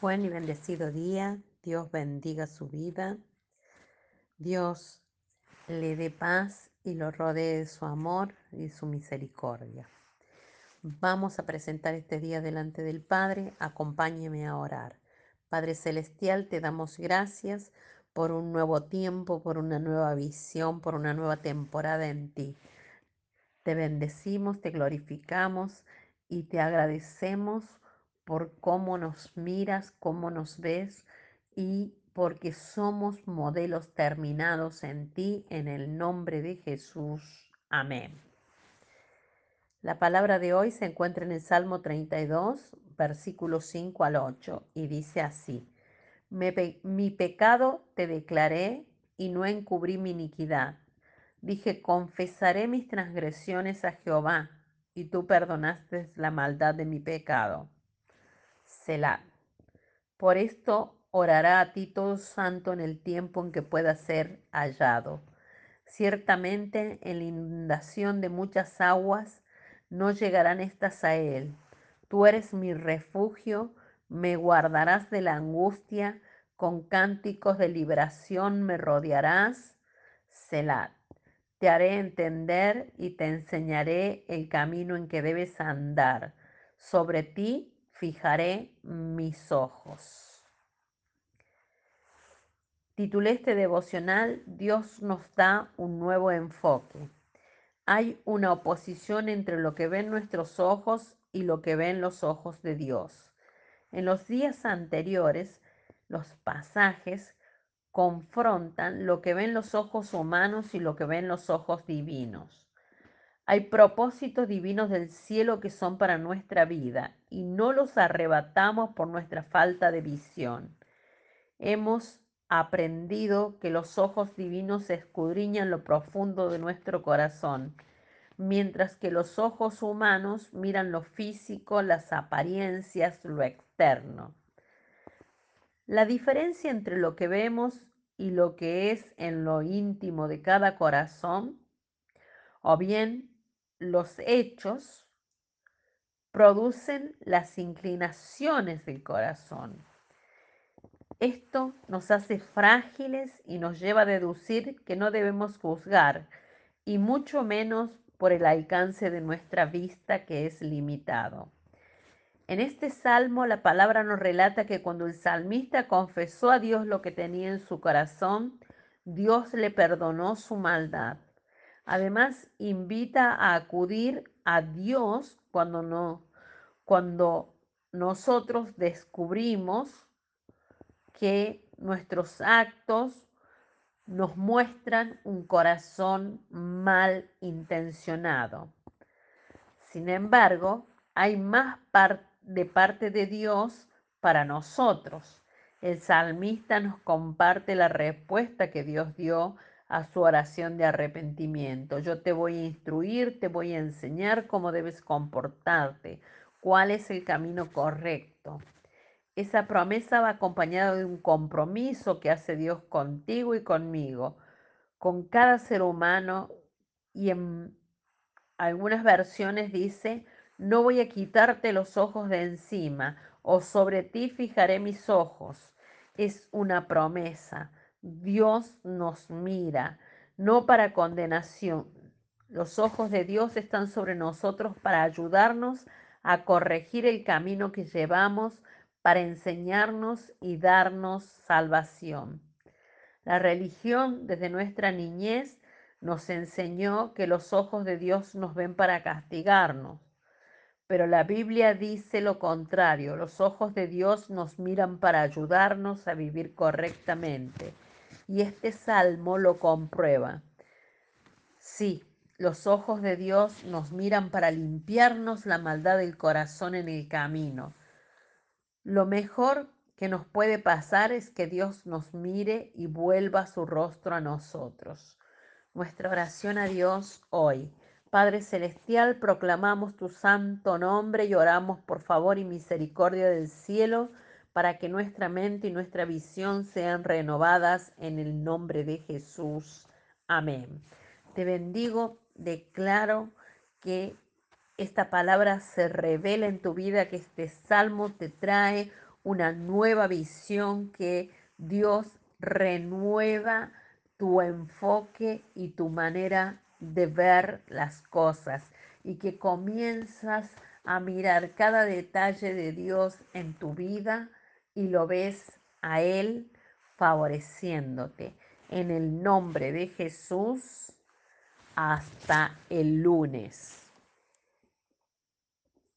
Buen y bendecido día. Dios bendiga su vida. Dios le dé paz y lo rodee de su amor y su misericordia. Vamos a presentar este día delante del Padre. Acompáñeme a orar. Padre Celestial, te damos gracias por un nuevo tiempo, por una nueva visión, por una nueva temporada en ti. Te bendecimos, te glorificamos y te agradecemos por cómo nos miras, cómo nos ves y porque somos modelos terminados en ti, en el nombre de Jesús. Amén. La palabra de hoy se encuentra en el Salmo 32, versículos 5 al 8, y dice así, mi pecado te declaré y no encubrí mi iniquidad. Dije, confesaré mis transgresiones a Jehová, y tú perdonaste la maldad de mi pecado. Selah. Por esto orará a ti todo santo en el tiempo en que pueda ser hallado. Ciertamente en la inundación de muchas aguas no llegarán estas a él. Tú eres mi refugio, me guardarás de la angustia, con cánticos de liberación me rodearás. Selah. Te haré entender y te enseñaré el camino en que debes andar. Sobre ti fijaré mis ojos. Titulé este devocional Dios nos da un nuevo enfoque. Hay una oposición entre lo que ven nuestros ojos y lo que ven los ojos de Dios. En los días anteriores, los pasajes confrontan lo que ven los ojos humanos y lo que ven los ojos divinos. Hay propósitos divinos del cielo que son para nuestra vida y no los arrebatamos por nuestra falta de visión. Hemos aprendido que los ojos divinos escudriñan lo profundo de nuestro corazón, mientras que los ojos humanos miran lo físico, las apariencias, lo externo. La diferencia entre lo que vemos y lo que es en lo íntimo de cada corazón, o bien los hechos producen las inclinaciones del corazón. Esto nos hace frágiles y nos lleva a deducir que no debemos juzgar, y mucho menos por el alcance de nuestra vista que es limitado. En este salmo la palabra nos relata que cuando el salmista confesó a Dios lo que tenía en su corazón, Dios le perdonó su maldad. Además, invita a acudir a Dios cuando, no, cuando nosotros descubrimos que nuestros actos nos muestran un corazón mal intencionado. Sin embargo, hay más de parte de Dios para nosotros. El salmista nos comparte la respuesta que Dios dio a su oración de arrepentimiento. Yo te voy a instruir, te voy a enseñar cómo debes comportarte, cuál es el camino correcto. Esa promesa va acompañada de un compromiso que hace Dios contigo y conmigo, con cada ser humano y en algunas versiones dice, no voy a quitarte los ojos de encima o sobre ti fijaré mis ojos. Es una promesa. Dios nos mira, no para condenación. Los ojos de Dios están sobre nosotros para ayudarnos a corregir el camino que llevamos, para enseñarnos y darnos salvación. La religión desde nuestra niñez nos enseñó que los ojos de Dios nos ven para castigarnos. Pero la Biblia dice lo contrario, los ojos de Dios nos miran para ayudarnos a vivir correctamente y este salmo lo comprueba. Sí, los ojos de Dios nos miran para limpiarnos la maldad del corazón en el camino. Lo mejor que nos puede pasar es que Dios nos mire y vuelva su rostro a nosotros. Nuestra oración a Dios hoy. Padre Celestial, proclamamos tu santo nombre y oramos por favor y misericordia del cielo para que nuestra mente y nuestra visión sean renovadas en el nombre de Jesús. Amén. Te bendigo, declaro que esta palabra se revela en tu vida, que este salmo te trae una nueva visión que Dios renueva tu enfoque y tu manera de ver las cosas y que comienzas a mirar cada detalle de Dios en tu vida y lo ves a Él favoreciéndote. En el nombre de Jesús, hasta el lunes.